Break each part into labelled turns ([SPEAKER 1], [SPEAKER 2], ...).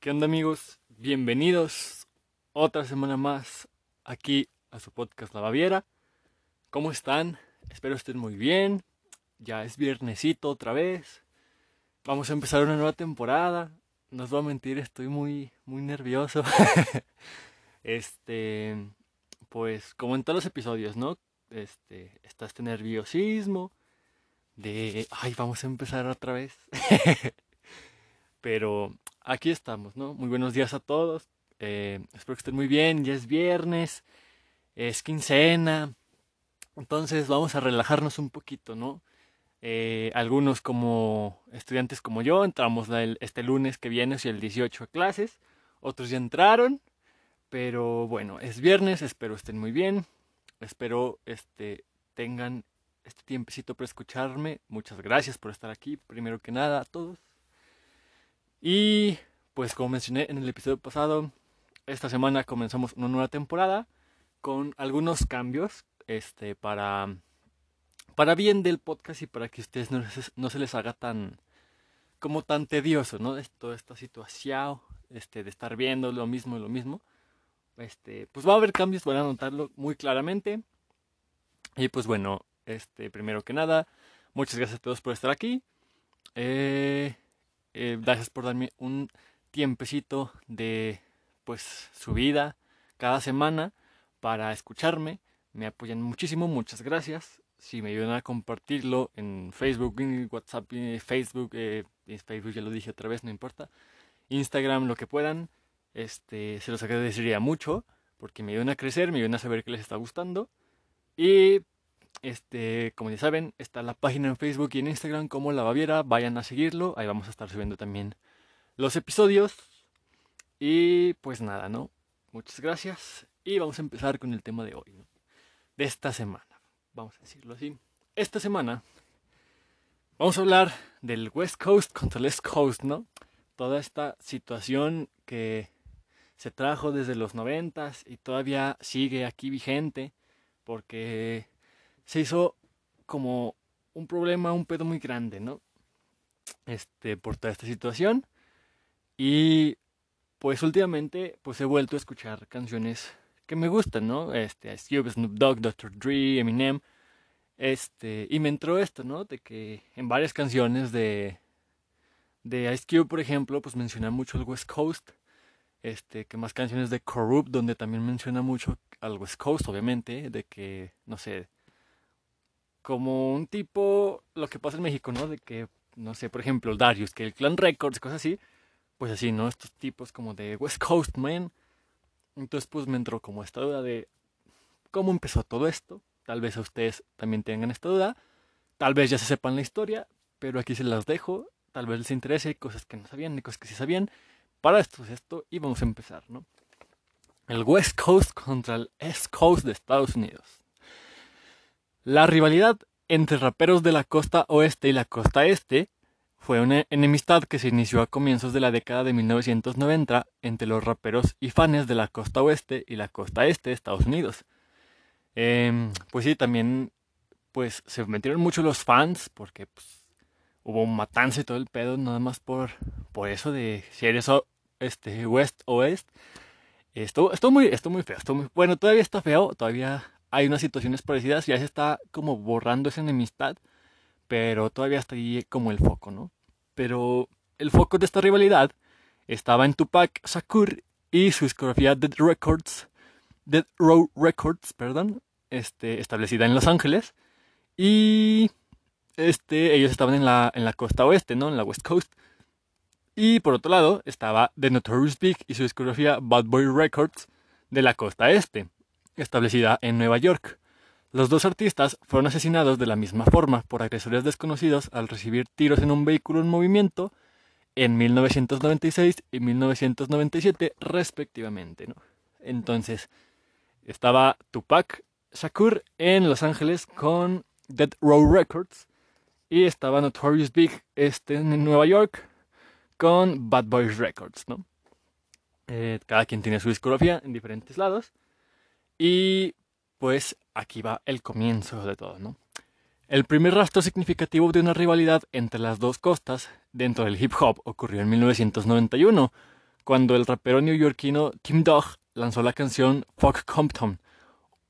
[SPEAKER 1] ¿Qué onda amigos? Bienvenidos otra semana más aquí a su podcast La Baviera. ¿Cómo están? Espero estén muy bien. Ya es viernesito otra vez. Vamos a empezar una nueva temporada. No os voy a mentir, estoy muy, muy nervioso. este, pues como en todos los episodios, ¿no? Este, está este nerviosismo de, ay, vamos a empezar otra vez. Pero aquí estamos, ¿no? Muy buenos días a todos. Eh, espero que estén muy bien. Ya es viernes, es quincena. Entonces vamos a relajarnos un poquito, ¿no? Eh, algunos como estudiantes como yo entramos este lunes que viene, y el 18 a clases. Otros ya entraron. Pero bueno, es viernes, espero estén muy bien. Espero este, tengan este tiempecito para escucharme. Muchas gracias por estar aquí, primero que nada, a todos. Y pues como mencioné en el episodio pasado, esta semana comenzamos una nueva temporada con algunos cambios este, para, para bien del podcast y para que ustedes no, no se les haga tan como tan tedioso, ¿no? Toda esta situación este, de estar viendo lo mismo y lo mismo. Este, pues va a haber cambios, van a notarlo muy claramente. Y pues bueno, este, primero que nada, muchas gracias a todos por estar aquí. Eh, eh, gracias por darme un tiempecito de pues su vida cada semana para escucharme. Me apoyan muchísimo, muchas gracias. Si me ayudan a compartirlo en Facebook, en WhatsApp, en Facebook, eh, Facebook ya lo dije otra vez, no importa. Instagram, lo que puedan. Este, se los agradecería mucho porque me ayudan a crecer, me ayudan a saber que les está gustando. Y este, como ya saben, está la página en Facebook y en Instagram como La Baviera. Vayan a seguirlo. Ahí vamos a estar subiendo también los episodios. Y pues nada, ¿no? Muchas gracias. Y vamos a empezar con el tema de hoy, ¿no? De esta semana. Vamos a decirlo así. Esta semana vamos a hablar del West Coast contra el East Coast, ¿no? Toda esta situación que se trajo desde los noventas y todavía sigue aquí vigente porque se hizo como un problema, un pedo muy grande, ¿no? Este, por toda esta situación. Y pues últimamente pues he vuelto a escuchar canciones que me gustan, ¿no? Este, Cube, Snoop Dogg, Dr. Dre, Eminem. Este, y me entró esto, ¿no? De que en varias canciones de, de Ice Cube, por ejemplo, pues menciona mucho el West Coast. Este, que más canciones de Corrupt, donde también menciona mucho al West Coast, obviamente, de que, no sé, como un tipo, lo que pasa en México, ¿no? De que, no sé, por ejemplo, Darius, que el Clan Records, cosas así, pues así, ¿no? Estos tipos como de West Coast, man. Entonces, pues me entró como esta duda de cómo empezó todo esto. Tal vez a ustedes también tengan esta duda. Tal vez ya se sepan la historia, pero aquí se las dejo. Tal vez les interese cosas que no sabían ni cosas que sí sabían. Para esto es esto y vamos a empezar, ¿no? El West Coast contra el East Coast de Estados Unidos. La rivalidad entre raperos de la costa oeste y la costa este fue una enemistad que se inició a comienzos de la década de 1990 entre los raperos y fans de la costa oeste y la costa este de Estados Unidos. Em, pues sí, también pues se metieron mucho los fans porque pues, hubo un matanza y todo el pedo nada más por, por eso de si eres este, west o. Esto, esto, muy, esto muy feo. Bueno, todavía está feo. Todavía hay unas situaciones parecidas, ya se está como borrando esa enemistad, pero todavía está ahí como el foco, ¿no? Pero el foco de esta rivalidad estaba en Tupac Shakur y su discografía Dead Records, Dead Row Records, perdón, este, establecida en Los Ángeles, y este, ellos estaban en la, en la costa oeste, ¿no? En la West Coast. Y por otro lado estaba The Notorious Big y su discografía Bad Boy Records de la costa este establecida en Nueva York. Los dos artistas fueron asesinados de la misma forma por agresores desconocidos al recibir tiros en un vehículo en movimiento en 1996 y 1997 respectivamente. Entonces, estaba Tupac Shakur en Los Ángeles con Dead Row Records y estaba Notorious Big este, en Nueva York con Bad Boys Records. Eh, cada quien tiene su discografía en diferentes lados. Y pues aquí va el comienzo de todo, ¿no? El primer rastro significativo de una rivalidad entre las dos costas dentro del hip hop ocurrió en 1991, cuando el rapero neoyorquino Tim Dog lanzó la canción Fuck Compton,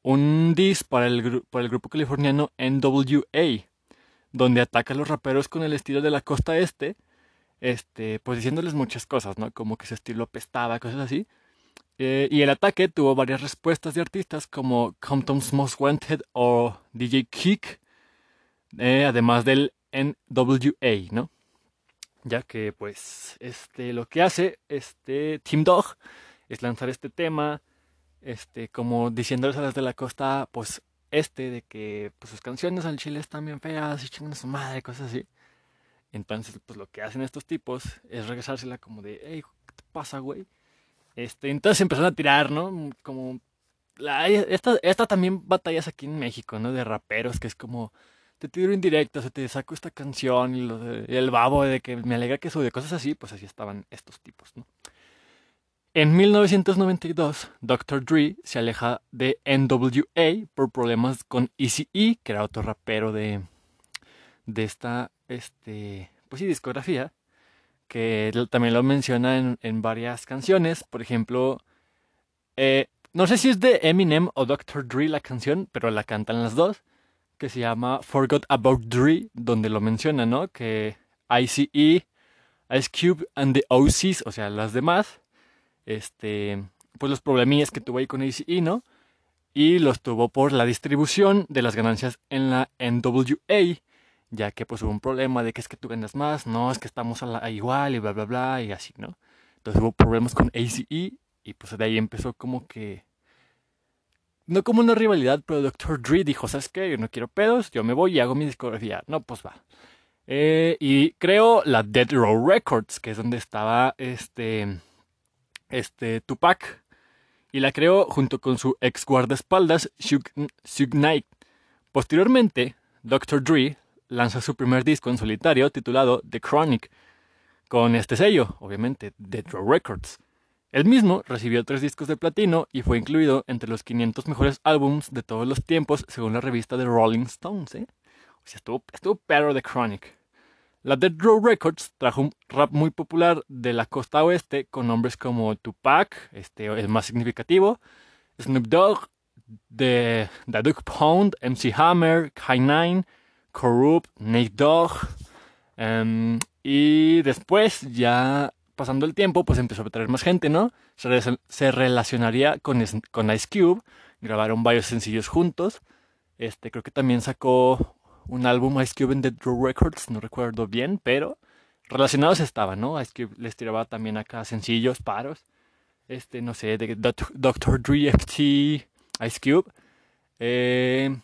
[SPEAKER 1] un diss para el, para el grupo californiano NWA, donde ataca a los raperos con el estilo de la costa este, este, pues diciéndoles muchas cosas, ¿no? Como que su estilo apestaba, cosas así. Eh, y el ataque tuvo varias respuestas de artistas como Compton's Most Wanted o DJ Kick, eh, además del NWA, ¿no? Ya que pues este lo que hace este Team Dog es lanzar este tema este como diciéndoles a las de la costa pues este de que pues sus canciones al chile están bien feas y chingan a su madre, cosas así. Entonces, pues lo que hacen estos tipos es regresársela como de, hey, ¿qué te pasa, güey? Este, entonces empezaron a tirar, ¿no? Como la, esta, esta también batallas aquí en México, ¿no? De raperos, que es como, te tiro indirecto, se te saco esta canción y, el babo de que me alegra que sube, cosas así, pues así estaban estos tipos, ¿no? En 1992, Dr. Dre se aleja de NWA por problemas con Eazy-E, que era otro rapero de, de esta, este, pues sí, discografía que también lo menciona en, varias canciones. Por ejemplo, eh, no sé si es de Eminem o Dr. Dre la canción, pero la cantan las dos, que se llama Forgot About Dre, donde lo menciona, ¿no? Que ICE, Ice Cube and the OCs, o sea, las demás, este, pues los problemillas que tuvo ahí con ICE, ¿no? Y los tuvo por la distribución de las ganancias en la NWA ya que pues hubo un problema de que es que tú ganas más, no, es que estamos a igual y bla, bla, bla, y así, ¿no? Entonces hubo problemas con ACE y pues de ahí empezó como que... No como una rivalidad, pero Dr. Dre dijo, ¿sabes qué? Yo no quiero pedos, yo me voy y hago mi discografía. No, pues va. Eh, y creo la Dead Row Records, que es donde estaba este, este Tupac. Y la creó junto con su ex guardaespaldas, Suge Knight. Posteriormente, Dr. Dre lanza su primer disco en solitario titulado The Chronic, con este sello, obviamente, Dead Row Records. El mismo recibió tres discos de platino y fue incluido entre los 500 mejores álbums de todos los tiempos según la revista de Rolling Stones. ¿eh? Estuvo, estuvo perro The Chronic. La Dead Row Records trajo un rap muy popular de la costa oeste con nombres como Tupac, este, el más significativo, Snoop Dogg, The, The Duke Pound, MC Hammer, K9, Corrupt, Nate Dogg. Em, y después, ya pasando el tiempo, pues empezó a traer más gente, ¿no? Se, relacionaría con, con Ice Cube. Grabaron varios sencillos juntos. Este, creo que también sacó un álbum Ice Cube en Dead Row Records, no recuerdo bien, pero relacionados estaban, ¿no? Ice Cube les tiraba también acá sencillos, paros. Este, no sé, de Dr. Dre FT, Ice Cube. Eh,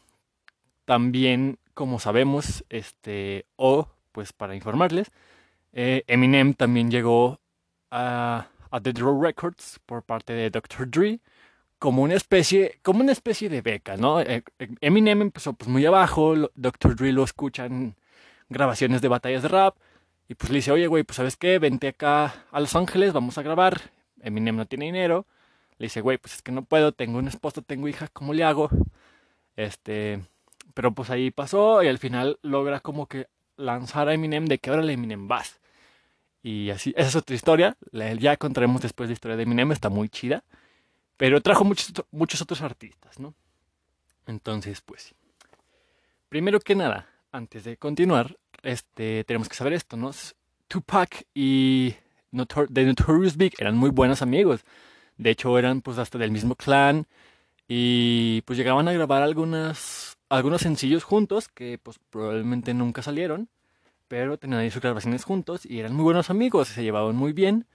[SPEAKER 1] también como sabemos, este, o pues para informarles, eh, Eminem también llegó a, The Draw Records por parte de Dr. Dre como una especie, como una especie de beca, ¿no? Eh, eh, Eminem empezó pues muy abajo, Dr. Dre lo escucha en grabaciones de batallas de rap y pues le dice, oye güey, pues sabes qué, vente acá a Los Ángeles, vamos a grabar. Eminem no tiene dinero. Le dice, güey, pues es que no puedo, tengo un esposo, tengo hija, ¿cómo le hago? Este, pero pues ahí pasó y al final logra como que lanzar a Eminem de que ahora Eminem vas. Y así, esa es otra historia. Ya contaremos después la historia de Eminem, está muy chida. Pero trajo muchos, muchos otros artistas, ¿no? Entonces, pues. Primero que nada, antes de continuar, este, tenemos que saber esto, ¿no? Tupac y The Notorious Big eran muy buenos amigos. De hecho, eran pues hasta del mismo clan. Y pues llegaban a grabar algunas algunos sencillos juntos que pues probablemente nunca salieron, pero tenían ahí sus grabaciones juntos y eran muy buenos amigos, se llevaban muy bien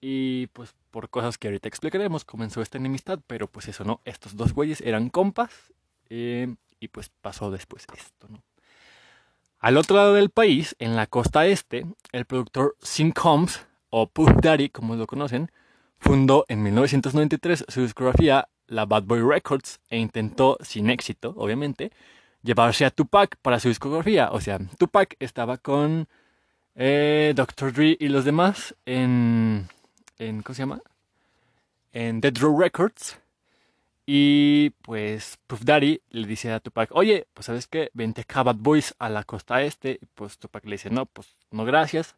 [SPEAKER 1] y pues por cosas que ahorita explicaremos comenzó esta enemistad, pero pues eso no, estos dos güeyes eran compas eh, y pues pasó después esto, ¿no? Al otro lado del país, en la costa este, el productor Sin Combs, o Puff Daddy como lo conocen, fundó en 1993 su discografía la Bad Boy Records e intentó, sin éxito, obviamente, llevarse a Tupac para su discografía. O sea, Tupac estaba con eh, Dr. Dre y los demás en. ¿Cómo se llama? En Dead Row Records. Y pues Puff Daddy le dice a Tupac, oye, pues sabes qué, vente acá Bad Boys a la costa este. Y pues Tupac le dice, no, pues no gracias.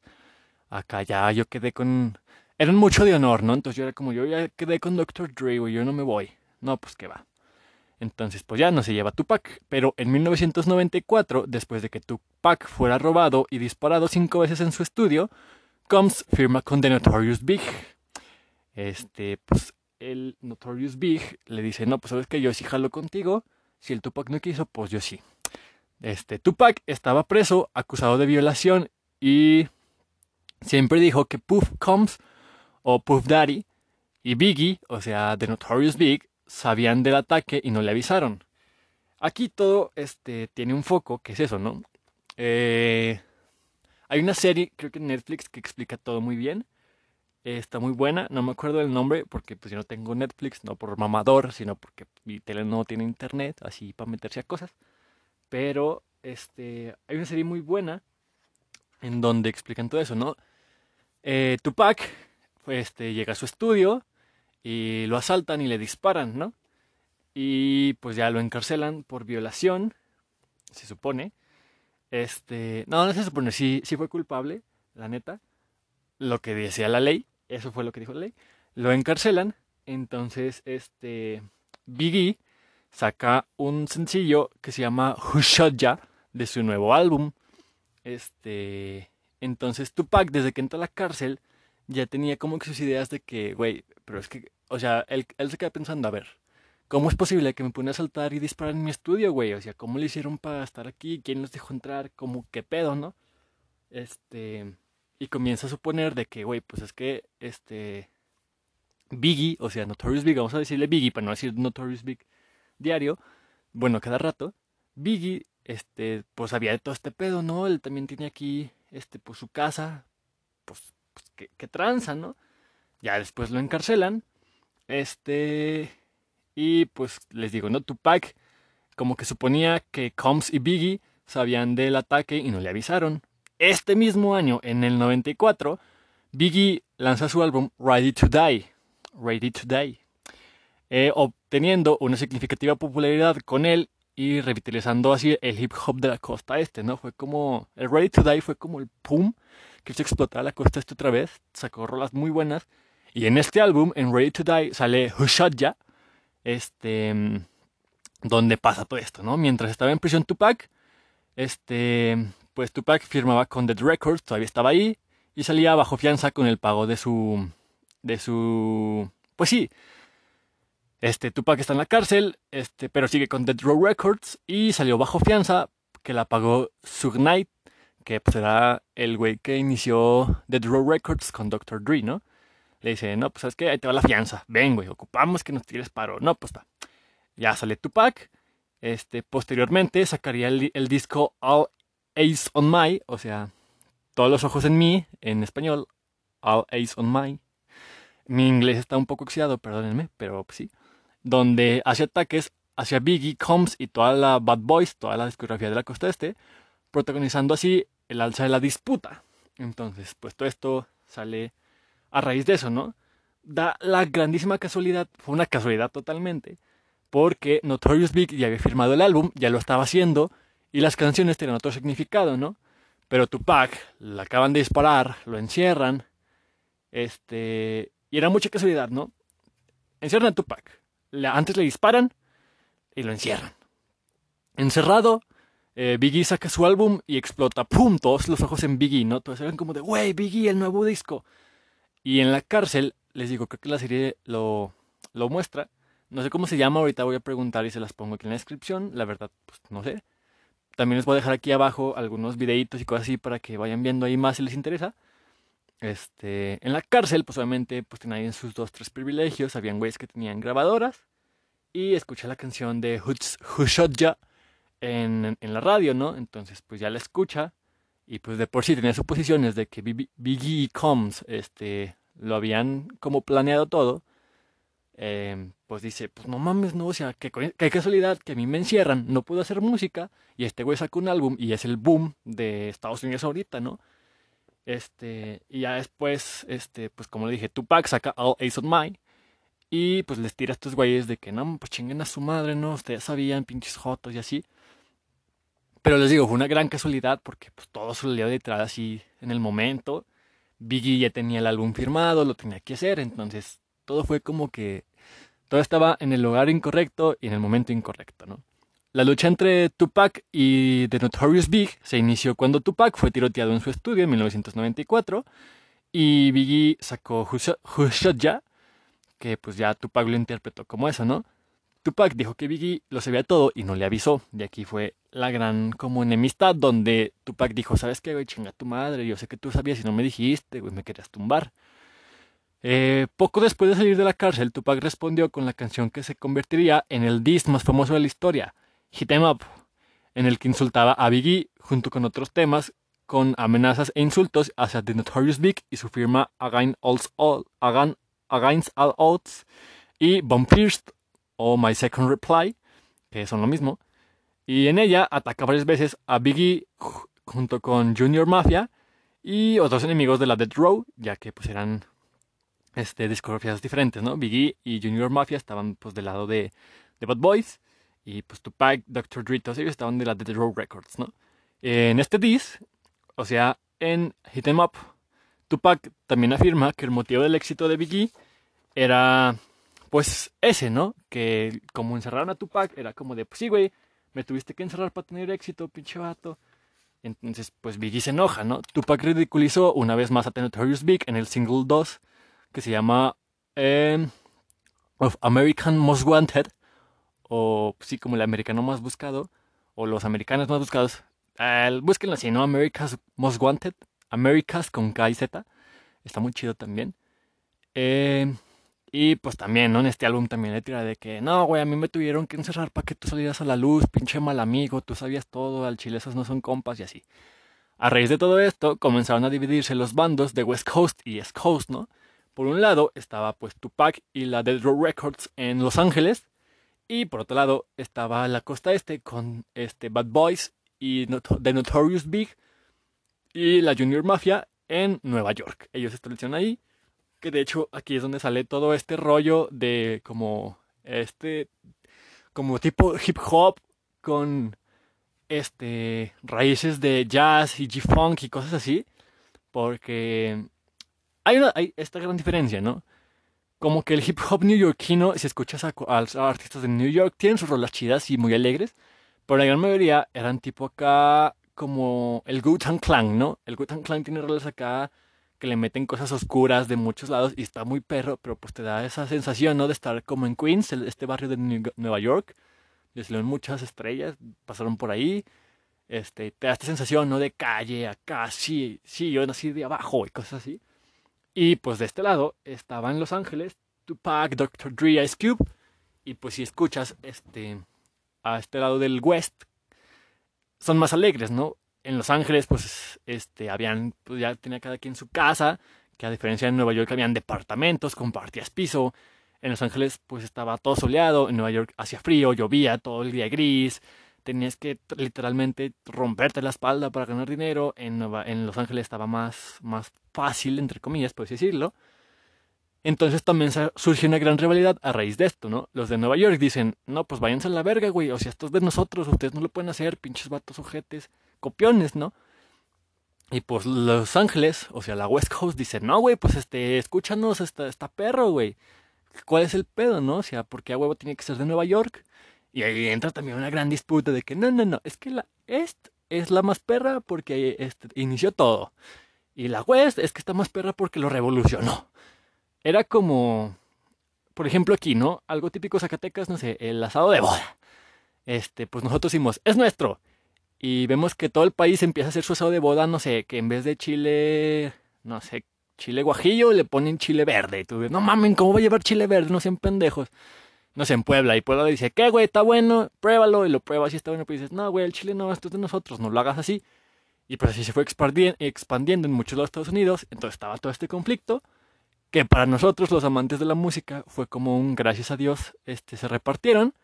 [SPEAKER 1] Acá ya yo quedé con eran mucho de honor, ¿no? Entonces yo era como, yo ya quedé con Dr. Dre, güey, yo no me voy. No, pues que va. Entonces, pues ya no se lleva Tupac. Pero en 1994, después de que Tupac fuera robado y disparado cinco veces en su estudio, Combs firma con The Notorious Big. Este, pues el Notorious Big le dice, no, pues sabes que yo sí jalo contigo. Si el Tupac no quiso, pues yo sí. Este, Tupac estaba preso, acusado de violación y siempre dijo que Puff Combs o Puff Daddy y Biggie, o sea, The Notorious Big, sabían del ataque y no le avisaron. Aquí todo este, tiene un foco, que es eso, ¿no? Eh, hay una serie, creo que en Netflix, que explica todo muy bien. está muy buena, no me acuerdo del nombre porque pues yo no tengo Netflix, no por mamador, sino porque mi tele no tiene internet, así para meterse a cosas. Pero este, hay una serie muy buena en donde explican todo eso, ¿no? Eh, Tupac este, llega a su estudio y lo asaltan y le disparan, ¿no? Y pues ya lo encarcelan por violación, se supone. Este, no, no se supone, sí, sí fue culpable, la neta. Lo que decía la ley, eso fue lo que dijo la ley. Lo encarcelan, entonces este Biggie saca un sencillo que se llama Who Shot Ya de su nuevo álbum. Este, entonces Tupac desde que entró a la cárcel ya tenía como que sus ideas de que, güey, pero es que, o sea, él, él se queda pensando, a ver, ¿cómo es posible que me pone a saltar y disparar en mi estudio, güey? O sea, ¿cómo le hicieron para estar aquí? ¿Quién los dejó entrar? ¿Cómo qué pedo, no? Este, y comienza a suponer de que, güey, pues es que, este, Biggie, o sea, Notorious Big, vamos a decirle Biggie para no decir Notorious Big diario, bueno, cada rato, Biggie, este, pues había de todo este pedo, ¿no? Él también tiene aquí, este, pues su casa, pues que, tranza, ¿no? Ya después lo encarcelan. Este. Y pues les digo, ¿no? Tupac como que suponía que Combs y Biggie sabían del ataque y no le avisaron. Este mismo año, en el 94, Biggie lanza su álbum Ready to Die. Ready to Die. Eh, obteniendo una significativa popularidad con él y revitalizando así el hip hop de la costa este, ¿no? Fue como. El Ready to Die fue como el pum que se explotara la costa este otra vez, sacó rolas muy buenas. Y en este álbum, en Ready to Die, sale Ya, este, donde pasa todo esto, ¿no? Mientras estaba en prisión Tupac, este, pues Tupac firmaba con Dead Records, todavía estaba ahí, y salía bajo fianza con el pago de su, de su, pues sí, este, Tupac está en la cárcel, este, pero sigue con Dead Row Records, y salió bajo fianza, que la pagó Sug Knight, que pues, será el güey que inició The Draw Records con Dr. Dre, ¿no? Le dice, no, pues sabes que ahí te va la fianza, ven, güey, ocupamos que nos tires paro. No, pues está. Ya sale Tupac. Este, posteriormente sacaría el, disco All Ace on My, o sea, todos los ojos en mí, en español, All Ace on My. Mi inglés está un poco oxidado, perdónenme, pero pues, sí. Donde hace ataques hacia Biggie, Combs y toda la Bad Boys, toda la discografía de la costa este, protagonizando así el alza de la disputa. Entonces, pues todo esto sale a raíz de eso, ¿no? Da la grandísima casualidad, fue una casualidad totalmente, porque Notorious Big ya había firmado el álbum, ya lo estaba haciendo, y las canciones tenían otro significado, ¿no? Pero Tupac la acaban de disparar, lo encierran, este, y era mucha casualidad, ¿no? Encierran a Tupac, antes le disparan y lo encierran. Encerrado, eh, Biggie saca su álbum y explota, ¡pum! Todos los ojos en Biggie, ¿no? Todos eran como de, wey, Biggie, el nuevo disco. Y en la cárcel, les digo, creo que la serie lo, lo muestra. No sé cómo se llama, ahorita voy a preguntar y se las pongo aquí en la descripción. La verdad, pues no sé. También les voy a dejar aquí abajo algunos videitos y cosas así para que vayan viendo ahí más si les interesa. Este, en la cárcel, pues obviamente, pues tenían sus dos, tres privilegios. Habían güeyes que tenían grabadoras. Y escuché la canción de Who Shot Ya en, en, la radio, ¿no? Entonces, pues ya la escucha y pues de por sí tenía suposiciones de que Biggie y Combs este, lo habían como planeado todo. Eh, pues dice, pues no mames, no, o sea, que, que casualidad que a mí me encierran, no puedo hacer música y este güey saca un álbum y es el boom de Estados Unidos ahorita, ¿no? Este, y ya después, este, pues como le dije, Tupac saca All Ace of Mine y pues les tira a estos güeyes de que no, pues chinguen a su madre, ¿no? Ustedes sabían, pinches jotos y así. Pero les digo, fue una gran casualidad porque pues, todo se dio detrás así en el momento. Biggie ya tenía el álbum firmado, lo tenía que hacer, entonces todo fue como que todo estaba en el lugar incorrecto y en el momento incorrecto, ¿no? La lucha entre Tupac y The Notorious Big se inició cuando Tupac fue tiroteado en su estudio en 1994 y Biggie sacó Who Shot Ya, que pues ya Tupac lo interpretó como eso, ¿no? Tupac dijo que Biggie lo sabía todo y no le avisó. De aquí fue la gran como enemistad donde Tupac dijo, ¿sabes qué, güey? Chinga tu madre, yo sé que tú sabías y no me dijiste, güey, me querías tumbar. Eh, poco después de salir de la cárcel, Tupac respondió con la canción que se convertiría en el diss más famoso de la historia, Hit 'em Up, en el que insultaba a Biggie junto con otros temas con amenazas e insultos hacia The Notorious Big y su firma Against All, Against All Odds y Pierced o My Second Reply, que son lo mismo, y en ella ataca varias veces a Biggie junto con Junior Mafia y otros enemigos de la Dead Row, ya que pues eran este, discografías diferentes, ¿no? Biggie y Junior Mafia estaban pues del lado de, de Bad Boys y pues Tupac, Dr. Dre, todos ellos estaban de la Dead Row Records, ¿no? En este disc, o sea, en Hit 'em Up, Tupac también afirma que el motivo del éxito de Biggie era pues ese, ¿no? Que como encerraron a Tupac, era como de, pues sí, güey, me tuviste que encerrar para tener éxito, pinche vato. Entonces, pues Biggie se enoja, ¿no? Tupac ridiculizó una vez más a The Big en el single 2, que se llama eh, Of American Most Wanted, o sí, como el americano más buscado, o los americanos más buscados. Eh, búsquenlo así, ¿no? America's Most Wanted, America's con K y Z. Está muy chido también. Eh, y pues también, ¿no? En este álbum también le tira de que, no, güey, a mí me tuvieron que encerrar para que tú salieras a la luz, pinche mal amigo, tú sabías todo, al chile esos no son compas y así. A raíz de todo esto, comenzaron a dividirse los bandos de West Coast y East Coast, ¿no? Por un lado estaba pues Tupac y la Dead Row Records en Los Ángeles, y por otro lado estaba la costa este con este Bad Boys y The Notorious Big y la Junior Mafia en Nueva York. Ellos establecieron ahí que de hecho aquí es donde sale todo este rollo de como este como tipo hip hop con este raíces de jazz y G-funk y cosas así, porque hay una hay esta gran diferencia, ¿no? Como que el hip hop neoyorquino, si escuchas a, los artistas de New York, tienen sus rolas chidas y muy alegres, pero la gran mayoría eran tipo acá como el Wu-Tang Clan, ¿no? El Wu-Tang Clan tiene rolas acá que le meten cosas oscuras de muchos lados y está muy perro, pero pues te da esa sensación, ¿no? De estar como en Queens, este barrio de Nueva York. Les ven muchas estrellas, pasaron por ahí. Este, te da esta sensación, ¿no? De calle, acá, sí, yo nací de abajo y cosas así. Y pues de este lado estaba en Los Ángeles Tupac, Dr. Dre, Ice Cube. Y pues si escuchas este, a este lado del West, son más alegres, ¿no? En Los Ángeles, pues, este, habían, pues ya tenía cada quien su casa, que a diferencia de Nueva York habían departamentos, compartías piso. En Los Ángeles, pues estaba todo soleado, en Nueva York hacía frío, llovía, todo el día gris, tenías que literalmente romperte la espalda para ganar dinero. En, Nueva, en Los Ángeles estaba más, más fácil, entre comillas, por decirlo. Entonces también surgió una gran rivalidad a raíz de esto, ¿no? Los de Nueva York dicen, no, pues váyanse a la verga, güey, o sea, esto es de nosotros, ustedes no lo pueden hacer, pinches vatos ojetes copiones, ¿no? Y pues Los Ángeles, o sea, la West Coast dice, no, güey, pues este, escúchanos, está, está perro, güey. ¿Cuál es el pedo, no? O sea, porque a huevo tiene que ser de Nueva York. Y ahí entra también una gran disputa de que no, no, no, es que la Est es la más perra porque este, inició todo. Y la West es que está más perra porque lo revolucionó. Era como, por ejemplo, aquí, ¿no? Algo típico Zacatecas, no sé, el asado de boda. Este, pues nosotros decimos, es nuestro y vemos que todo el país empieza a hacer su asado de boda, no sé, que en vez de chile, no sé, chile guajillo, le ponen chile verde. Y tú dices, no mamen, ¿cómo va a llevar chile verde? No sean pendejos. No sé, en Puebla. Y Puebla dice, ¿qué, güey? Está bueno, pruébalo. Y lo pruebas y está bueno. Pues dices, no, güey, el chile no, es de nosotros, no lo hagas así. Y pues así se fue expandiendo en muchos de los Estados Unidos. Entonces estaba todo este conflicto. Que para nosotros, los amantes de la música, fue como un gracias a Dios, este, se repartieron.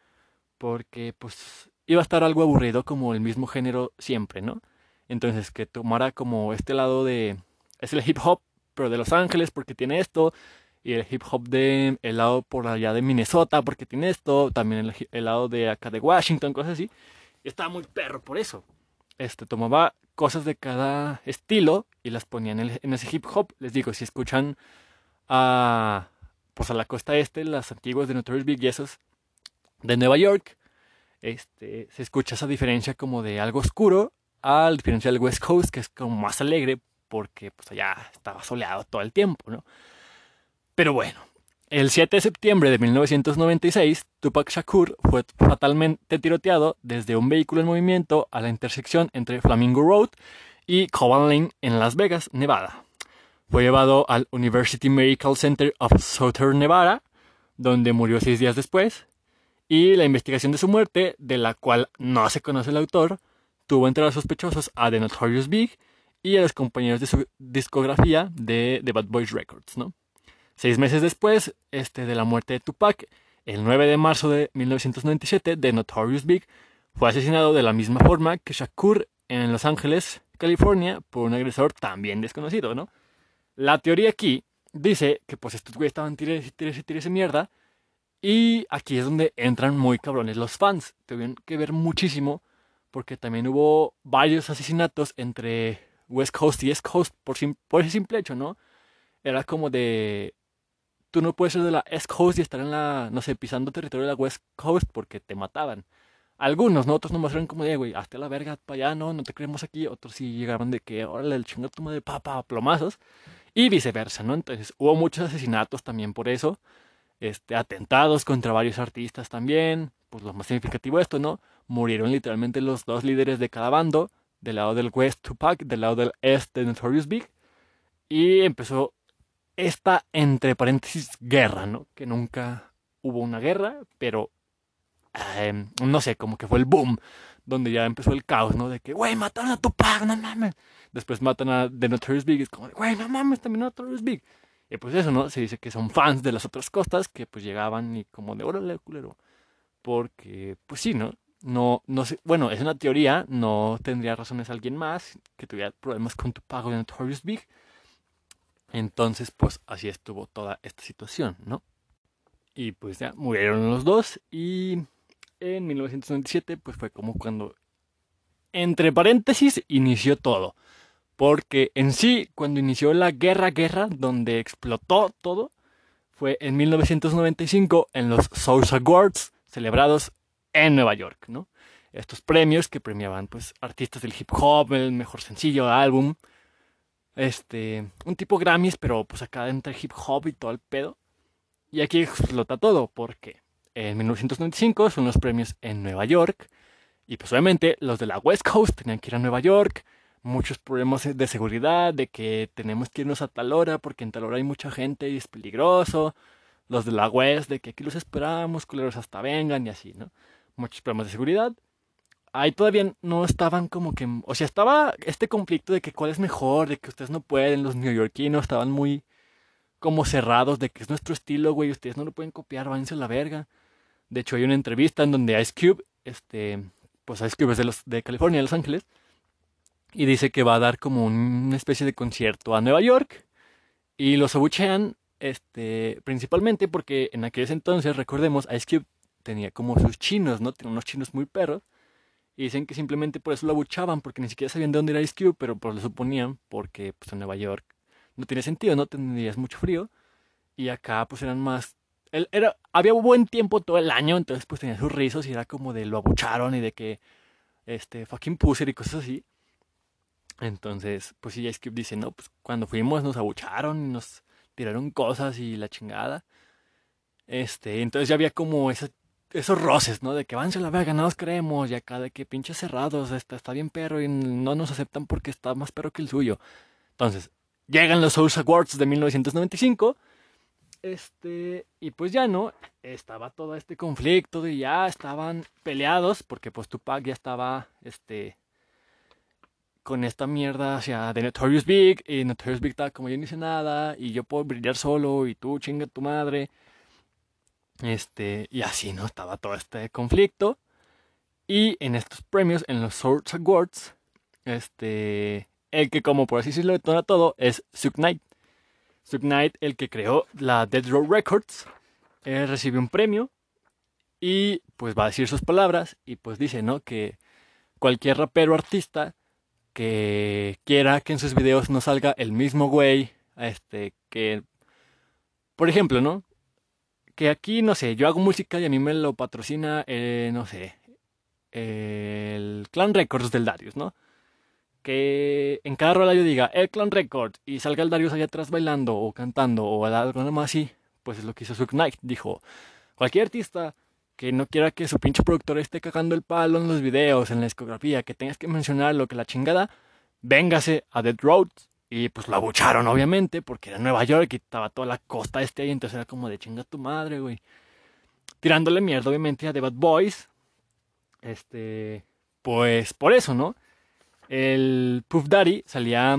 [SPEAKER 1] Porque, pues, iba a estar algo aburrido como el mismo género siempre, ¿no? Entonces que tomara como este lado de... Es el hip hop, pero de Los Ángeles porque tiene esto. Y el hip hop de el lado por allá de Minnesota porque tiene esto. También el, lado de acá de Washington, cosas así. Y estaba muy perro por eso. este, tomaba cosas de cada estilo y las ponía en, ese hip hop. Les digo, si escuchan a, pues a la costa este, las antiguas de Notorious Big de Nueva York, este, se escucha esa diferencia como de algo oscuro al diferencia del West Coast, que es como más alegre porque pues allá estaba soleado todo el tiempo, ¿no? Pero bueno, el 7 de septiembre de 1996, Tupac Shakur fue fatalmente tiroteado desde un vehículo en movimiento a la intersección entre Flamingo Road y Cowan Lane en Las Vegas, Nevada. Fue llevado al University Medical Center of Southern Nevada, donde murió seis días después, y la investigación de su muerte, de la cual no se conoce el autor, tuvo entre los sospechosos a The Notorious Big y a los compañeros de su discografía de, The Bad Boys Records, ¿no? Seis meses después este, de la muerte de Tupac, el 9 de marzo de 1997, The Notorious Big fue asesinado de la misma forma que Shakur en Los Ángeles, California, por un agresor también desconocido, ¿no? La teoría aquí dice que pues estos güeyes estaban tires y tires y tires mierda y aquí es donde entran muy cabrones los fans. Tuvieron que ver muchísimo porque también hubo varios asesinatos entre West Coast y East Coast por, por ese simple hecho, ¿no? Era como de tú no puedes ser de la East Coast y estar en la, no sé, pisando territorio de la West Coast porque te mataban. Algunos, ¿no? Otros nomás eran como de, hazte la verga para allá, no, no te creemos aquí. Otros sí llegaban de que, órale, el chingo tu madre, papa, plomazos. Y viceversa, ¿no? Entonces hubo muchos asesinatos también por eso. Este, atentados contra varios artistas también. Pues lo más significativo de esto, ¿no? Murieron literalmente los dos líderes de cada bando. Del lado del West Tupac, del lado del Este Notorious Big. Y empezó esta, entre paréntesis, guerra, ¿no? Que nunca hubo una guerra, pero em, no sé, como que fue el boom, donde ya empezó el caos, ¿no? De que, güey, mataron a Tupac, no mames. Después matan a The Notorious Big, es como, güey, no mames, también Notorious Big. Y pues eso, ¿no? Se dice que son fans de las otras costas que pues llegaban y como de, órale, culero. Porque, pues sí, ¿no? No, no sé, bueno, es una teoría, no tendría razones alguien más que tuviera problemas con Tupac o The Notorious Big entonces, pues así estuvo toda esta situación, ¿no? Y pues ya murieron los dos y en 1997 pues fue como cuando, entre paréntesis, inició todo. Porque en sí, cuando inició la guerra, guerra, donde explotó todo, fue en 1995 en los Source Awards celebrados en Nueva York, ¿no? Estos premios que premiaban pues artistas del hip hop, el mejor sencillo, álbum, este, un tipo Grammys, pero pues acá entre hip hop y todo el pedo. Y aquí explota todo, porque en 1995 son los premios en Nueva York. Y pues obviamente los de la West Coast tenían que ir a Nueva York. Muchos problemas de seguridad, de que tenemos que irnos a tal hora porque en tal hora hay mucha gente y es peligroso. Los de la West, de que aquí los esperamos, culeros hasta vengan y así, ¿no? Muchos problemas de seguridad ahí todavía no estaban como que, o sea, estaba este conflicto de que cuál es mejor, de que ustedes no pueden, los neoyorquinos estaban muy como cerrados de que es nuestro estilo, güey, ustedes no lo pueden copiar, váyanse a la verga. De hecho, hay una entrevista en donde Ice Cube, este, pues Ice Cube es de, los, de California, de Los Ángeles, y dice que va a dar como una especie de concierto a Nueva York, y los abuchean, este, principalmente porque en aquellos entonces, recordemos, Ice Cube tenía como sus chinos, ¿no? Tiene unos chinos muy perros, y dicen que simplemente por eso lo abuchaban, porque ni siquiera sabían de dónde era Ice Cube, pero pues lo suponían, porque pues en Nueva York no tiene sentido, ¿no? Tendrías mucho frío. Y acá pues eran más... Era, había buen tiempo todo el año, entonces pues tenía sus rizos y era como de lo abucharon y de que, este, fucking pusser y cosas así. Entonces, pues sí, Ice Cube dice, no, pues cuando fuimos nos abucharon y nos tiraron cosas y la chingada. Este, entonces ya había como esa esos roces, ¿no? De que van a la verga, no nos creemos, y acá de que pinches cerrados, está, está bien perro y no nos aceptan porque está más perro que el suyo. Entonces, llegan los Source Awards de 1995, este, y pues ya no, estaba todo este conflicto y ya estaban peleados porque pues Tupac ya estaba, este, con esta mierda hacia The Notorious Big, y Notorious Big estaba como yo no hice nada, y yo puedo brillar solo, y tú chinga tu madre. Este, y así, ¿no? Estaba todo este conflicto. Y en estos premios, en los Source Awards, este, el que como por así decirlo detona todo es Suge Knight. Suge Knight, el que creó la Dead Row Records, él recibe un premio y pues va a decir sus palabras y pues dice, ¿no? Que cualquier rapero artista que quiera que en sus videos no salga el mismo güey, este, que, por ejemplo, ¿no? Que aquí, no sé, yo hago música y a mí me lo patrocina, eh, no sé, el Clan Records del Darius, ¿no? Que en cada rola yo diga, el Clan Records, y salga el Darius allá atrás bailando o cantando o algo más así, pues es lo que hizo Suge Knight. Dijo, cualquier artista que no quiera que su pinche productor esté cagando el palo en los videos, en la discografía, que tengas que mencionar lo que la chingada, véngase a Dead Road. Y pues lo abucharon, obviamente, porque era Nueva York y estaba toda la costa este ahí, entonces era como de chinga tu madre, güey. Tirándole mierda, obviamente, a The Bad Boys. Este, pues por eso, ¿no? El Puff Daddy salía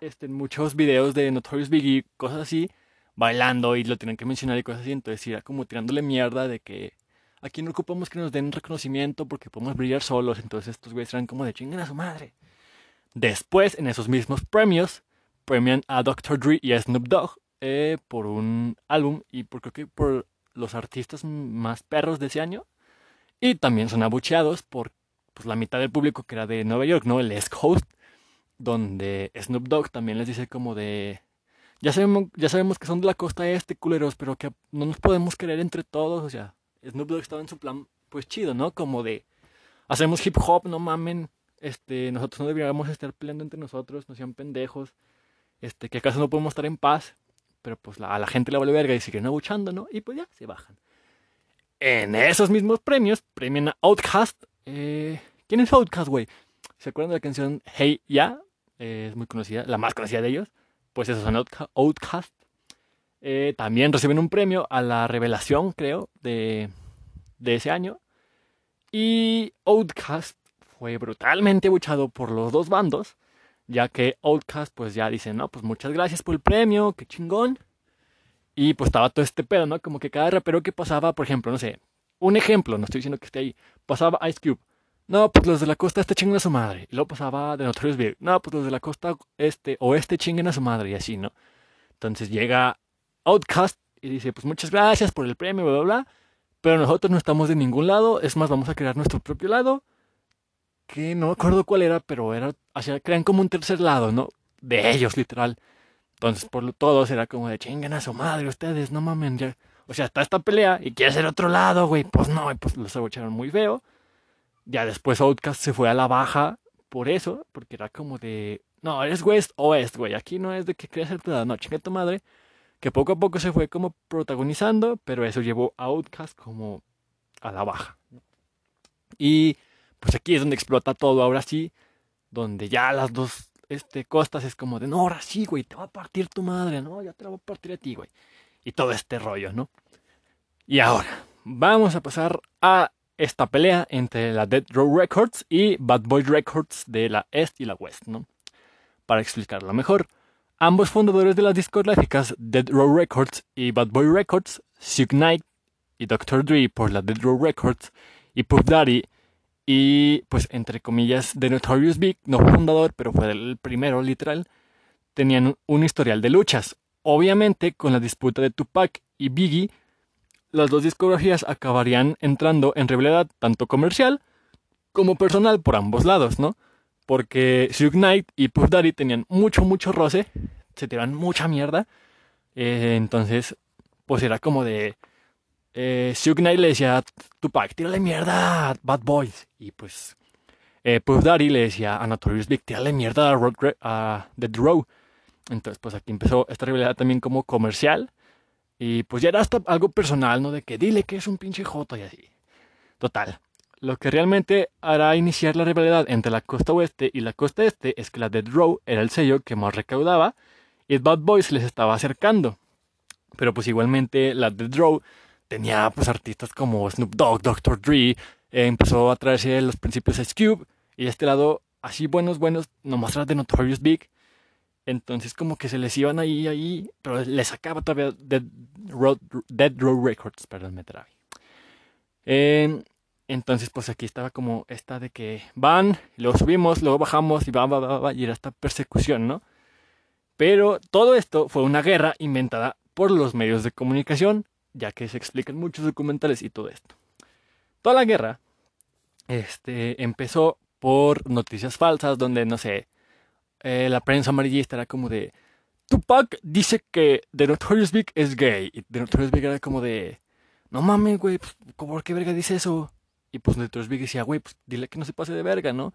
[SPEAKER 1] este, en muchos videos de Notorious Biggie, cosas así, bailando y lo tienen que mencionar y cosas así, entonces era como tirándole mierda de que aquí no ocupamos que nos den reconocimiento porque podemos brillar solos. Entonces estos güeyes eran como de chingan a su madre. Después, en esos mismos premios, premian a Dr. Dre y a Snoop Dogg eh, por un álbum y por, creo que por los artistas más perros de ese año. Y también son abucheados por pues, la mitad del público que era de Nueva York, ¿no? El East Coast, donde Snoop Dogg también les dice como de... Ya sabemos, ya sabemos que son de la costa este, culeros, pero que no nos podemos querer entre todos, o sea, Snoop Dogg estaba en su plan, pues chido, ¿no? Como de, hacemos hip hop, no mamen, este, nosotros no deberíamos estar peleando entre nosotros, no sean pendejos, este, que acaso no podemos estar en paz, pero pues a la gente le vale verga y siguen abuchando, ¿no? Y pues ya, se bajan. En esos mismos premios, premian a Outcast. Eh, ¿Quién es Outcast, güey? ¿Se acuerdan de la canción Hey Ya? Eh, es muy conocida, la más conocida de ellos. Pues esos son Outcast. Eh, también reciben un premio a la revelación, creo, de, de ese año. Y Outcast fue brutalmente abuchado por los dos bandos, ya que Outcast pues ya dice, no, pues muchas gracias por el premio, qué chingón. Y pues estaba todo este pedo, ¿no? Como que cada rapero que pasaba, por ejemplo, no sé, un ejemplo, no estoy diciendo que esté ahí, pasaba Ice Cube. No, pues los de la costa este chinguen a su madre. Y luego pasaba de Notorious Big. No, pues los de la costa este o este chinguen a su madre y así, ¿no? Entonces llega Outcast y dice, pues muchas gracias por el premio, bla, bla, bla. Pero nosotros no estamos de ningún lado. Es más, vamos a crear nuestro propio lado. Que no me acuerdo cuál era, pero era, o crean como un tercer lado, ¿no? De ellos, literal. Entonces, por todos era como de chingan a su madre, ustedes, no mamen, ya. O sea, está esta pelea y quiere ser otro lado, güey. Pues no, pues los abucharon muy feo. Ya después Outcast se fue a la baja por eso, porque era como de, no, eres West o West, güey. Aquí no es de que quieras ser tu no, chinga tu madre que poco a poco se fue como protagonizando, pero eso llevó a Outcast como a la baja. Y pues aquí es donde explota todo, ahora sí, donde ya las dos este, costas es como de, no, ahora sí, güey, te va a partir tu madre, no, ya te la voy a partir a ti, güey. Y todo este rollo, ¿no? Y ahora, vamos a pasar a esta pelea entre la Dead Row Records y Bad Boy Records de la East y la West, ¿no? Para explicarlo mejor. Ambos fundadores de las discográficas Dead Row Records y Bad Boy Records, Suge Knight y Dr. Dre por la Dead Row Records y Puff Daddy y pues entre comillas de Notorious Big, no fundador, pero fue el primero literal, tenían un historial de luchas. Obviamente con la disputa de Tupac y Biggie, las dos discografías acabarían entrando en rivalidad tanto comercial como personal por ambos lados, ¿no? Porque Suge Knight y Puff Daddy tenían mucho, mucho roce, se tiraban mucha mierda. Eh, entonces, pues era como de. Eh, Suge Knight le decía a Tupac, tírale mierda a Bad Boys. Y pues, eh, Puff Daddy le decía a Notorious Big, tírale mierda a, Road, a The Drow. Entonces, pues aquí empezó esta rivalidad también como comercial. Y pues ya era hasta algo personal, ¿no? De que dile que es un pinche joto y así. Total. Lo que realmente hará iniciar la rivalidad entre la costa oeste y la costa este es que la Dead Row era el sello que más recaudaba y Bad Boys les estaba acercando. Pero pues igualmente la Dead Row tenía pues artistas como Snoop Dogg, Dr. Dre, eh, empezó a traerse los principios Ice Cube y este lado así buenos, buenos, nomás las de Notorious Big. Entonces como que se les iban ahí, ahí, pero les sacaba todavía Dead Row, Dead Row Records, perdón, me trae. Eh, entonces, pues aquí estaba como esta de que van, luego subimos, luego bajamos y va, va, va, va, y era esta persecución, ¿no? Pero todo esto fue una guerra inventada por los medios de comunicación, ya que se explican muchos documentales y todo esto. Toda la guerra este, empezó por noticias falsas donde, no sé, eh, la prensa amarillista era como de, Tupac dice que The Notorious Big es gay. Y The Notorious Big era como de, no mames, güey, pues, ¿por qué verga dice eso? Y pues Notorious Big decía, güey, pues dile que no se pase de verga, ¿no?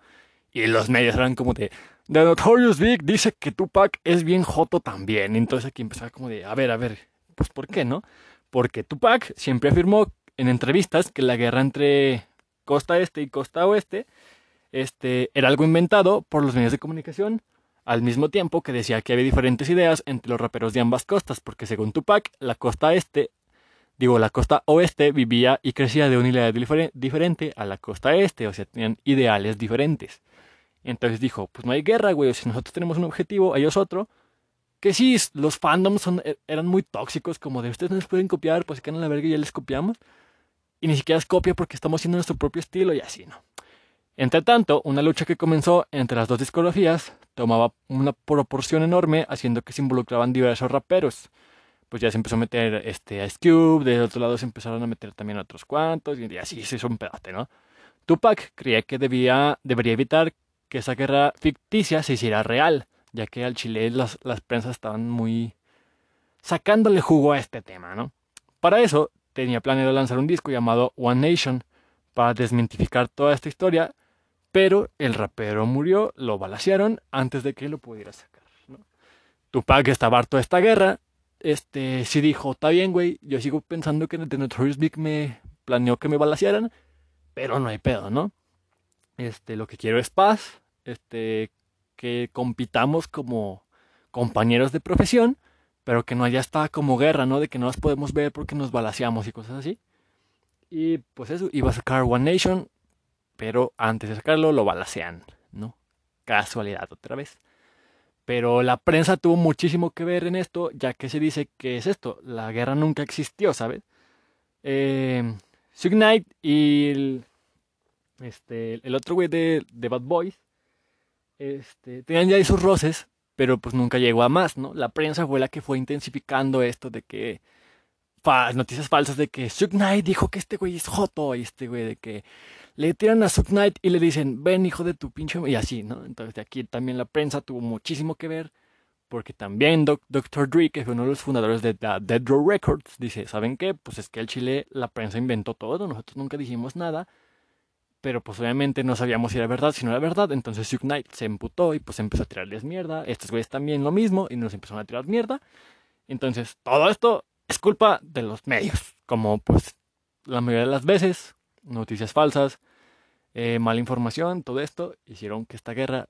[SPEAKER 1] Y los medios eran como de, The Notorious Big dice que Tupac es bien joto también. entonces aquí empezaba como de, a ver, a ver, pues ¿por qué no? Porque Tupac siempre afirmó en entrevistas que la guerra entre costa este y costa oeste este, era algo inventado por los medios de comunicación, al mismo tiempo que decía que había diferentes ideas entre los raperos de ambas costas, porque según Tupac, la costa este, digo, la costa oeste vivía y crecía de una idea diferente a la costa este, o sea, tenían ideales diferentes. Entonces dijo, pues no hay guerra, güey, si nosotros tenemos un objetivo, ellos otro. Que sí, los fandoms e, eran muy tóxicos, como de ustedes no les pueden copiar, pues quedan a la verga y ya les copiamos. Y ni siquiera es copia porque estamos haciendo nuestro propio estilo y así, ¿no? Entre tanto, una lucha que comenzó entre las dos discografías tomaba una proporción enorme, haciendo que se involucraban diversos raperos. Pues ya se empezó a meter este, Ice Cube, de otro lado se empezaron a meter también otros cuantos, y así se hizo un pedate, ¿no? Tupac creía que debía, debería evitar que esa guerra ficticia se hiciera real, ya que al Chile las, las prensas estaban muy sacándole jugo a este tema, ¿no? Para eso tenía planeado lanzar un disco llamado One Nation para desmentificar toda esta historia, pero el rapero murió, lo balacearon antes de que lo pudiera sacar. ¿no? Tupac estaba harto de esta guerra, este sí dijo, está bien, güey, yo sigo pensando que The Notorious Big me planeó que me balacearan, pero no hay pedo, ¿no? Este, lo que quiero es paz, este, que compitamos como compañeros de profesión, pero que no haya esta como guerra, ¿no? De que no nos podemos ver porque nos balaseamos y cosas así. Y pues eso, iba a sacar One Nation, pero antes de sacarlo lo balacean, ¿no? Casualidad otra vez. Pero la prensa tuvo muchísimo que ver en esto, ya que se dice que es esto, la guerra nunca existió, ¿sabes? Eh, Knight y el, este, el otro güey de, de, Bad Boys, este, tenían ya esos roces, pero pues nunca llegó a más, ¿no? La prensa fue la que fue intensificando esto de que, noticias falsas de que Suge Knight dijo que este güey es joto, y este güey de que le tiran a Suge Knight y le dicen, ven hijo de tu pinche, y así, ¿no? Entonces de aquí también la prensa tuvo muchísimo que ver, porque también Dr. Dre, que fue uno de los fundadores de Dead Row Records, dice, ¿saben qué? Pues es que el Chile la prensa inventó todo, nosotros nunca dijimos nada, pero pues obviamente no sabíamos si era verdad, si no era verdad. Entonces Suge Knight se emputó y pues empezó a tirarles mierda. Estos güeyes también lo mismo y nos empezaron a tirar mierda. Entonces todo esto es culpa de los medios. Como pues la mayoría de las veces, noticias falsas, eh, mala información, todo esto hicieron que esta guerra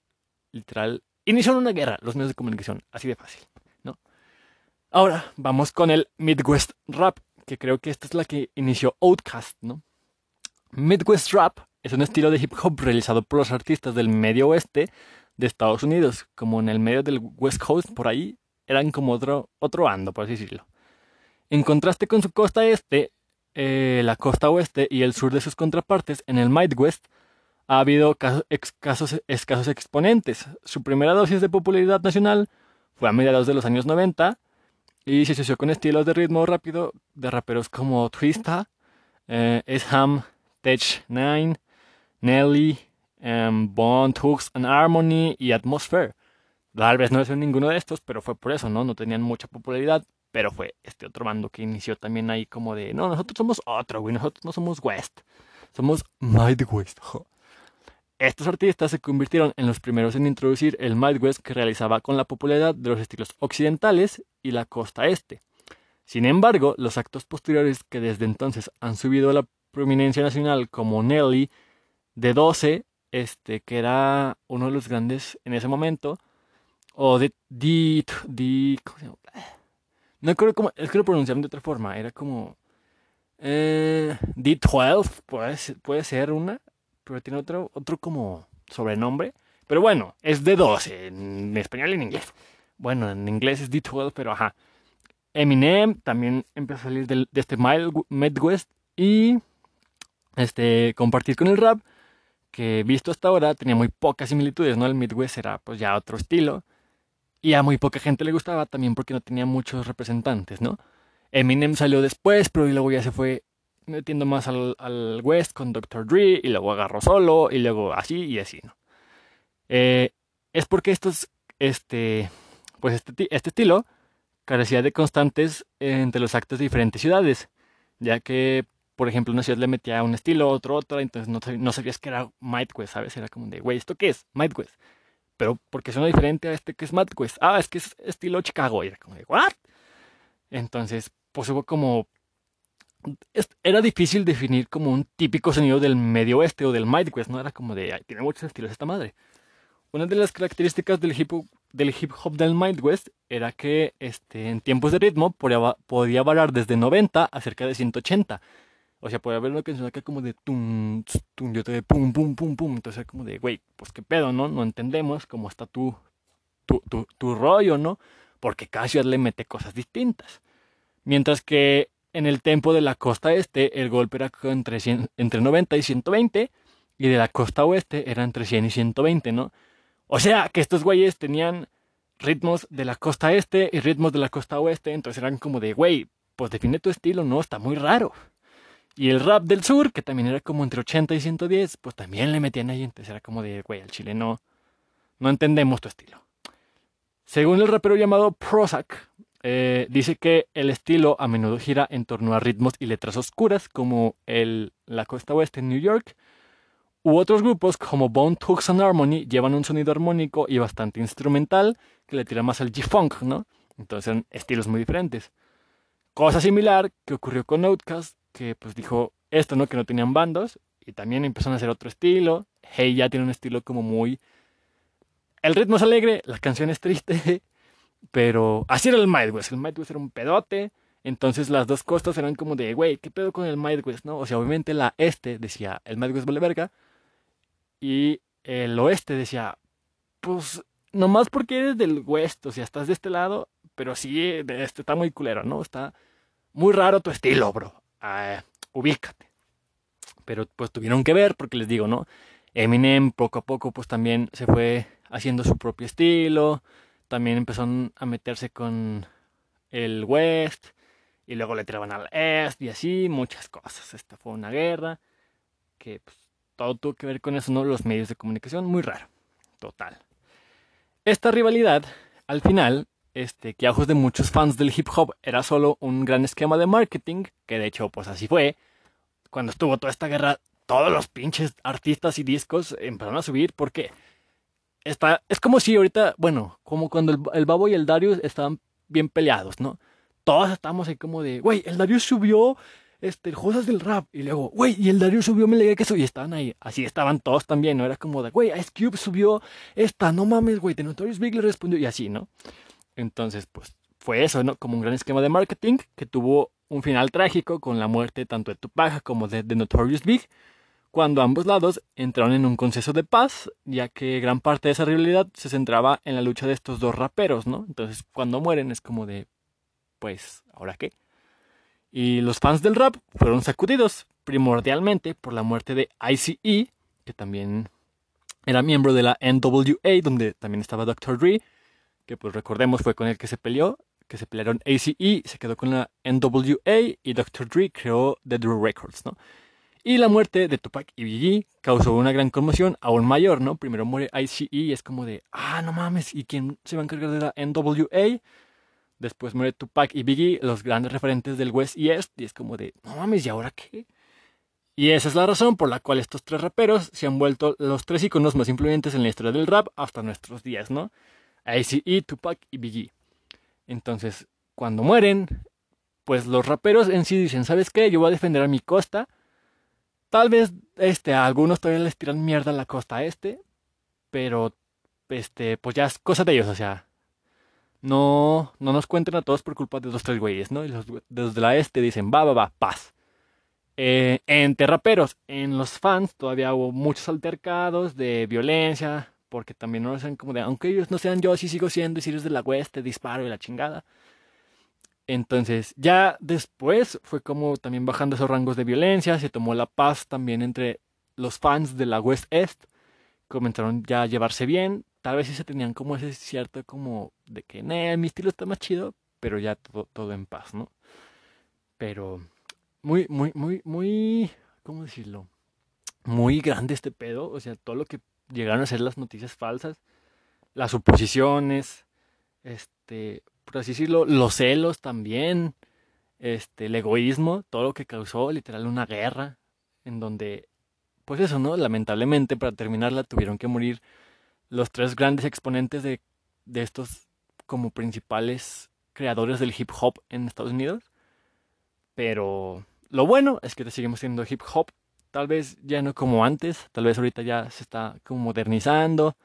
[SPEAKER 1] literal... Iniciaron una guerra los medios de comunicación, así de fácil, ¿no? Ahora vamos con el Midwest Rap, que creo que esta es la que inició Outcast, ¿no? Midwest Rap es un estilo de hip hop realizado por los artistas del medio oeste de Estados Unidos, como en el medio del West Coast, por ahí, eran como otro, otro ando, por así decirlo. En contraste con su costa este, eh, la costa oeste y el sur de sus contrapartes, en el Midwest, ha habido casos, escasos exponentes. Su primera dosis de popularidad nacional fue a mediados de los años 90 y se asoció con estilos de ritmo rápido de raperos como Twista, eh, Ham, Tech Nine, Nelly, um, Bond, Hooks and Harmony y Atmosphere. Tal vez no es ninguno de estos, pero fue por eso, ¿no? No tenían mucha popularidad, pero fue este otro bando que inició también ahí como de, no, nosotros somos otro, güey, nosotros no somos West, somos Midwest. Estos artistas se convirtieron en los primeros en introducir el Midwest que realizaba con la popularidad de los estilos occidentales y la costa este. Sin embargo, los actos posteriores que desde entonces han subido a la prominencia nacional como Nelly, de 12, este, que era uno de los grandes en ese momento, o de, de, ¿cómo se llama? No creo cómo, es que lo pronunciaron de otra forma, era como eh, D12, puede, ser una, pero tiene otro, otro como sobrenombre, pero bueno, es de 12 en español y en inglés. Bueno, en inglés es D12, pero ajá. Eminem también empezó a salir de, de este Midwest y este, compartir con el rap que visto hasta ahora tenía muy pocas similitudes, ¿no? El Midwest era pues ya otro estilo y a muy poca gente le gustaba también porque no tenía muchos representantes, ¿no? Eminem salió después, pero luego ya se fue metiendo más al, al, West con Dr. Dre y luego agarró solo y luego así y así, ¿no? Eh, es porque estos, este, pues este, este estilo carecía de constantes entre los actos de diferentes ciudades, ya que, por ejemplo, una ciudad le metía un estilo, otro, otro, entonces no, no sabías que era Midwest, ¿sabes? Era como de, güey, ¿esto qué es? Midwest. Pero porque suena diferente a este que es Midwest. Ah, es que es estilo Chicago. Y era como de, ¿what? Entonces, pues hubo como... Era difícil definir como un típico sonido del medio oeste o del Midwest, ¿no? Era como de, tiene muchos estilos esta madre. Una de las características del hip, del hip hop del Midwest era que este, en tiempos de ritmo podía, podía variar desde 90 a cerca de 180. O sea, podía haber una canción acá como de tum, tum, yo te de pum, pum, pum, pum. Entonces como de, güey, pues qué pedo, ¿no? No entendemos cómo está tu, tu, tu, tu rollo, ¿no? Porque ciudad le mete cosas distintas. Mientras que en el tempo de la costa este el golpe era entre, entre 90 y 120 y de la costa oeste era entre 100 y 120, ¿no? O sea, que estos güeyes tenían ritmos de la costa este y ritmos de la costa oeste, entonces eran como de, güey, pues define tu estilo, no, está muy raro. Y el rap del sur, que también era como entre 80 y 110, pues también le metían ahí, entonces era como de, güey, al chile no, entendemos tu estilo. Según el rapero llamado Prozac, eh, dice que el estilo a menudo gira en torno a ritmos y letras oscuras, como el, la costa oeste en New York, U otros grupos como Bone Thugs and Harmony llevan un sonido armónico y bastante instrumental que le tira más al G-Funk, ¿no? Entonces son estilos muy diferentes. Cosa similar que ocurrió con Outcast, que pues dijo esto, ¿no? Que no tenían bandos y también empezaron a hacer otro estilo. Hey ya tiene un estilo como muy... El ritmo es alegre, la canción es triste, pero así era el Midwest. El Midwest era un pedote. Entonces las dos costas eran como de, güey, ¿qué pedo con el Midwest, no? O sea, obviamente la este decía, el Midwest vale verga, y el oeste decía, pues nomás porque eres del west, o sea, estás de este lado, pero sí, este está muy culero, ¿no? Está muy raro tu estilo, bro. Ah, ubícate. Pero pues tuvieron que ver, porque les digo, ¿no? Eminem poco a poco pues también se fue haciendo su propio estilo, también empezó a meterse con el west y luego le tiraban al est y así, muchas cosas. Esta fue una guerra que pues, todo tuvo que ver con eso, ¿no? Los medios de comunicación, muy raro. Total. Esta rivalidad, al final, este, que a ojos de muchos fans del hip hop era solo un gran esquema de marketing, que de hecho, pues así fue. Cuando estuvo toda esta guerra, todos los pinches artistas y discos empezaron a subir porque está, es como si ahorita, bueno, como cuando el, el Babo y el Darius estaban bien peleados, ¿no? Todos estamos ahí como de, güey, el Darius subió este, cosas del rap. Y luego, güey, y el Darío subió Me Legué Queso. Y estaban ahí. Así estaban todos también, ¿no? Era como de, güey, Ice Cube subió esta, no mames, güey. The Notorious Big le respondió. Y así, ¿no? Entonces, pues, fue eso, ¿no? Como un gran esquema de marketing que tuvo un final trágico con la muerte tanto de Tupac como de The Notorious Big. Cuando ambos lados entraron en un consenso de paz, ya que gran parte de esa rivalidad se centraba en la lucha de estos dos raperos, ¿no? Entonces, cuando mueren es como de, pues, ¿ahora qué? Y los fans del rap fueron sacudidos primordialmente por la muerte de ICE, que también era miembro de la NWA, donde también estaba Dr. Dre, que pues recordemos fue con el que se peleó, que se pelearon ACE, se quedó con la NWA y Dr. Dre creó The Dre Records, ¿no? Y la muerte de Tupac y Biggie causó una gran conmoción aún mayor, ¿no? Primero muere ICE y es como de, ah, no mames, ¿y quién se va a encargar de la NWA? Después muere Tupac y Biggie, los grandes referentes del West y East. Y es como de, no mames, ¿y ahora qué? Y esa es la razón por la cual estos tres raperos se han vuelto los tres iconos más influyentes en la historia del rap hasta nuestros días, ¿no? ICE, Tupac y Biggie. Entonces, cuando mueren, pues los raperos en sí dicen, ¿sabes qué? Yo voy a defender a mi costa. Tal vez este, a algunos todavía les tiran mierda a la costa este, pero este, pues ya es cosa de ellos, o sea, no, no nos cuenten a todos por culpa de dos tres güeyes, ¿no? Y los, la este dicen, va, va, va, paz. Eh, en Terraperos, en los fans todavía hubo muchos altercados de violencia, porque también no saben como de, aunque ellos no sean yo, sí sigo siendo, y si eres de la West, disparo y la chingada. Entonces, ya después fue como también bajando esos rangos de violencia, se tomó la paz también entre los fans de la West Est, comenzaron ya a llevarse bien, tal vez sí se tenían como ese cierto como de que, mi estilo está más chido, pero ya todo, todo en paz, ¿no? Pero muy, muy, muy, muy, ¿cómo decirlo? Muy grande este pedo, o sea, todo lo que llegaron a ser las noticias falsas, las suposiciones, este, por así decirlo, los celos también, este, el egoísmo, todo lo que causó literal una guerra, en donde, pues eso, ¿no? Lamentablemente para terminarla tuvieron que morir los tres grandes exponentes de, de estos como principales creadores del hip hop en Estados Unidos. Pero lo bueno es que seguimos siendo hip hop. Tal vez ya no como antes, tal vez ahorita ya se está como modernizando.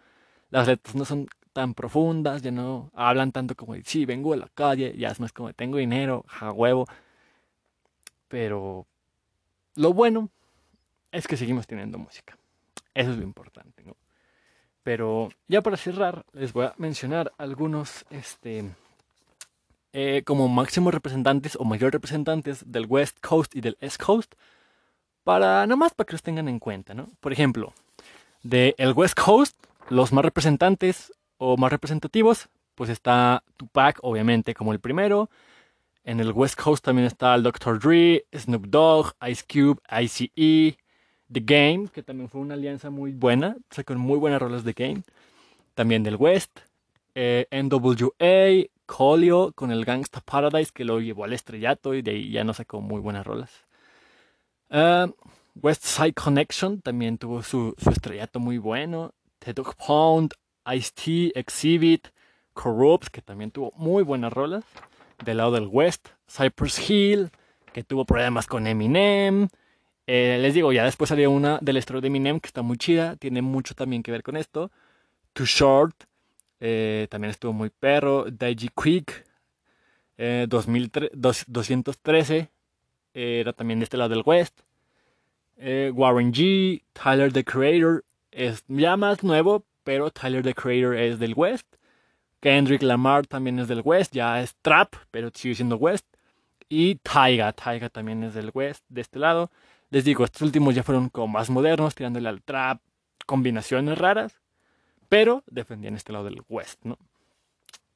[SPEAKER 1] Las letras no son tan profundas, ya no hablan tanto como, sí, vengo a la calle, ya es más como, tengo dinero, a huevo. Pero lo bueno es que seguimos teniendo música. Eso es lo importante, ¿no? Pero ya para cerrar, les voy a mencionar algunos, este, eh, como máximos representantes o mayores representantes del West Coast y del East Coast, para nada más para que los tengan en cuenta, ¿no? Por ejemplo, de el West Coast, los más representantes o más representativos, pues está Tupac, obviamente, como el primero. En el West Coast también está el Dr. Dre, Snoop Dogg, Ice Cube, ICE, The Game, que también fue una alianza muy buena, con muy buenas rolas de Game. También del West. Eh, NWA, Colio con el Gangsta Paradise, que lo llevó al estrellato y de ahí ya no sacó muy buenas rolas. Uh, West Side Connection también tuvo su, estrellato muy bueno. The Dog Pound, Ice-T, Exhibit, Corrupt, que también tuvo muy buenas rolas. Del lado del West, Cypress Hill, que tuvo problemas con Eminem. Eh, les digo, ya después salió una del estro de Eminem que está muy chida, tiene mucho también que ver con esto. Too Short, eh, también estuvo muy perro. Daiji Quick, eh, 213, era también de este lado del West. Eh, Warren G, Tyler the Creator, es ya más nuevo, pero Tyler the Creator es del West. Kendrick Lamar también es del West, ya es trap, pero sigue siendo West. Y Taiga, Taiga también es del West, de este lado. Les digo, estos últimos ya fueron como más modernos, tirándole al trap, combinaciones raras, pero defendían este lado del West, ¿no?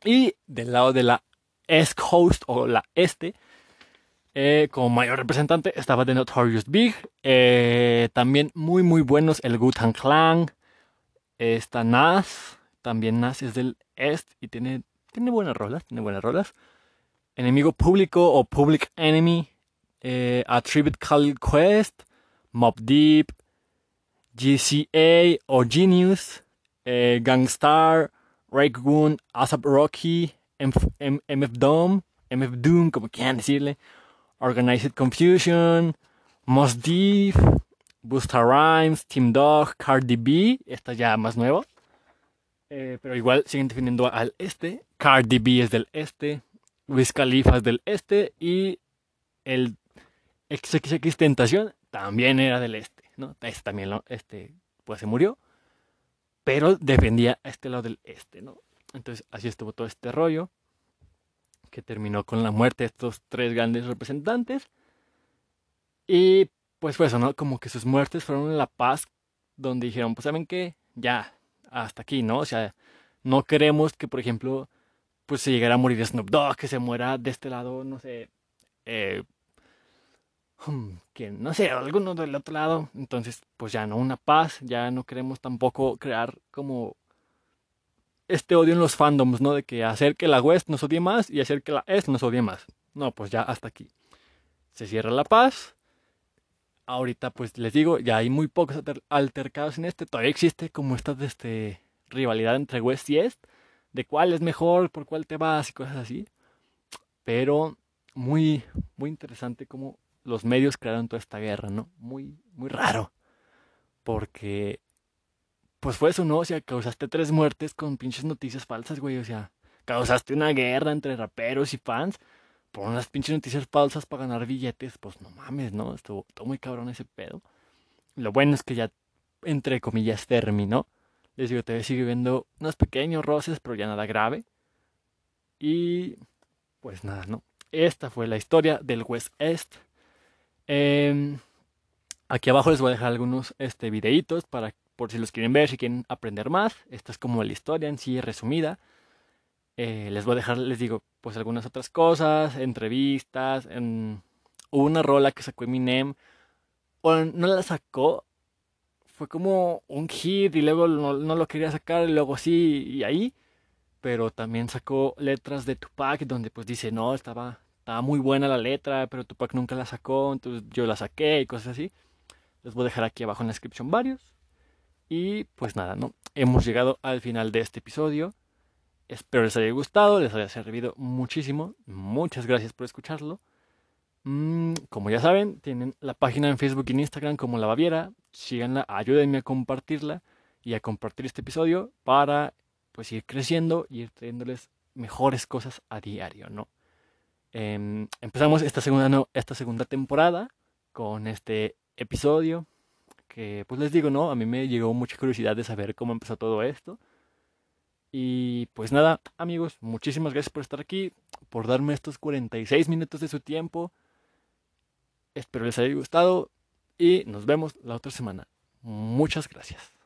[SPEAKER 1] Y del lado de la East Coast o la Este, eh, como mayor representante estaba The Notorious Big, eh, también muy muy buenos el Gutan Clan, está Nas, también Nas es del Est y tiene, tiene buenas rolas, tiene buenas rolas. Enemigo público o Public Enemy, eh, Attribute Call Quest, Mob Deep, GCA o Genius, Gangstar, Raekwon, ASAP Rocky, MF Doom, MF Doom, como quieran decirle, Organized Confusion, Mos Def, Busta Rhymes, Team Dog, Cardi B, esta ya más nueva. Eh, pero igual siguen definiendo al este. Cardi B es del este. Wiz Khalifa es del este. Y el XXX Tentación también era del este, ¿no? Este también, este, pues se murió, pero defendía a este lado del este, ¿no? Entonces así estuvo todo este rollo, que terminó con la muerte de estos tres grandes representantes. Y pues fue eso, ¿no? Como que sus muertes fueron la paz, donde dijeron, pues saben qué, ya, hasta aquí, ¿no? O sea, no queremos que, por ejemplo, pues se llegara a morir Snoop Dogg, que se muera de este lado, no sé, eh, Hmm, que no sé, alguno del otro lado. Entonces, pues ya no, una paz, ya no queremos tampoco crear como este odio en los fandoms, ¿no? De que hacer que la West nos odie más y hacer que la Est nos odie más. No, pues ya hasta aquí. Se cierra la paz. Ahorita, pues les digo, ya hay muy pocos altercados en este. Todavía existe como esta este, rivalidad entre West y Est. De cuál es mejor, por cuál te vas y cosas así. Pero muy, muy interesante como los medios crearon toda esta guerra, ¿no? Muy, muy raro. Porque, pues fue eso, ¿no? O sea, causaste tres muertes con pinches noticias falsas, güey. O sea, causaste una guerra entre raperos y fans por unas pinches noticias falsas para ganar billetes. Pues no mames, ¿no? Estuvo todo muy cabrón ese pedo. Lo bueno es que ya, entre comillas, terminó. Les digo, te sigue viendo unos pequeños roces, pero ya nada grave. Y pues nada, ¿no? Esta fue la historia del West Est. Em, aquí abajo les voy a dejar algunos este, videitos para, por si los quieren ver, si quieren aprender más. Esta es como la historia en sí resumida. Eh, les voy a dejar, les digo, pues algunas otras cosas, entrevistas, en hubo una rola que sacó Eminem, o no la sacó, fue como un hit y luego no, no lo quería sacar y luego sí y ahí, pero también sacó letras de Tupac donde pues dice, no, estaba, estaba muy buena la letra, pero Tupac nunca la sacó, entonces yo la saqué y cosas así. Les voy a dejar aquí abajo en la descripción varios. Y pues nada, ¿no? Hemos llegado al final de este episodio. Espero les haya gustado, les haya servido muchísimo. Muchas gracias por escucharlo. Mm, como ya saben, tienen la página en Facebook y en Instagram como La Baviera. Síganla, ayúdenme a compartirla y a compartir este episodio para pues ir creciendo y ir trayéndoles mejores cosas a diario, ¿no? Em, empezamos esta segunda, no, esta segunda temporada con este episodio que pues les digo, ¿no? A mí me llegó mucha curiosidad de saber cómo empezó todo esto. Y pues nada, amigos, muchísimas gracias por estar aquí, por darme estos 46 minutos de su tiempo. Espero les haya gustado y nos vemos la otra semana. Muchas gracias.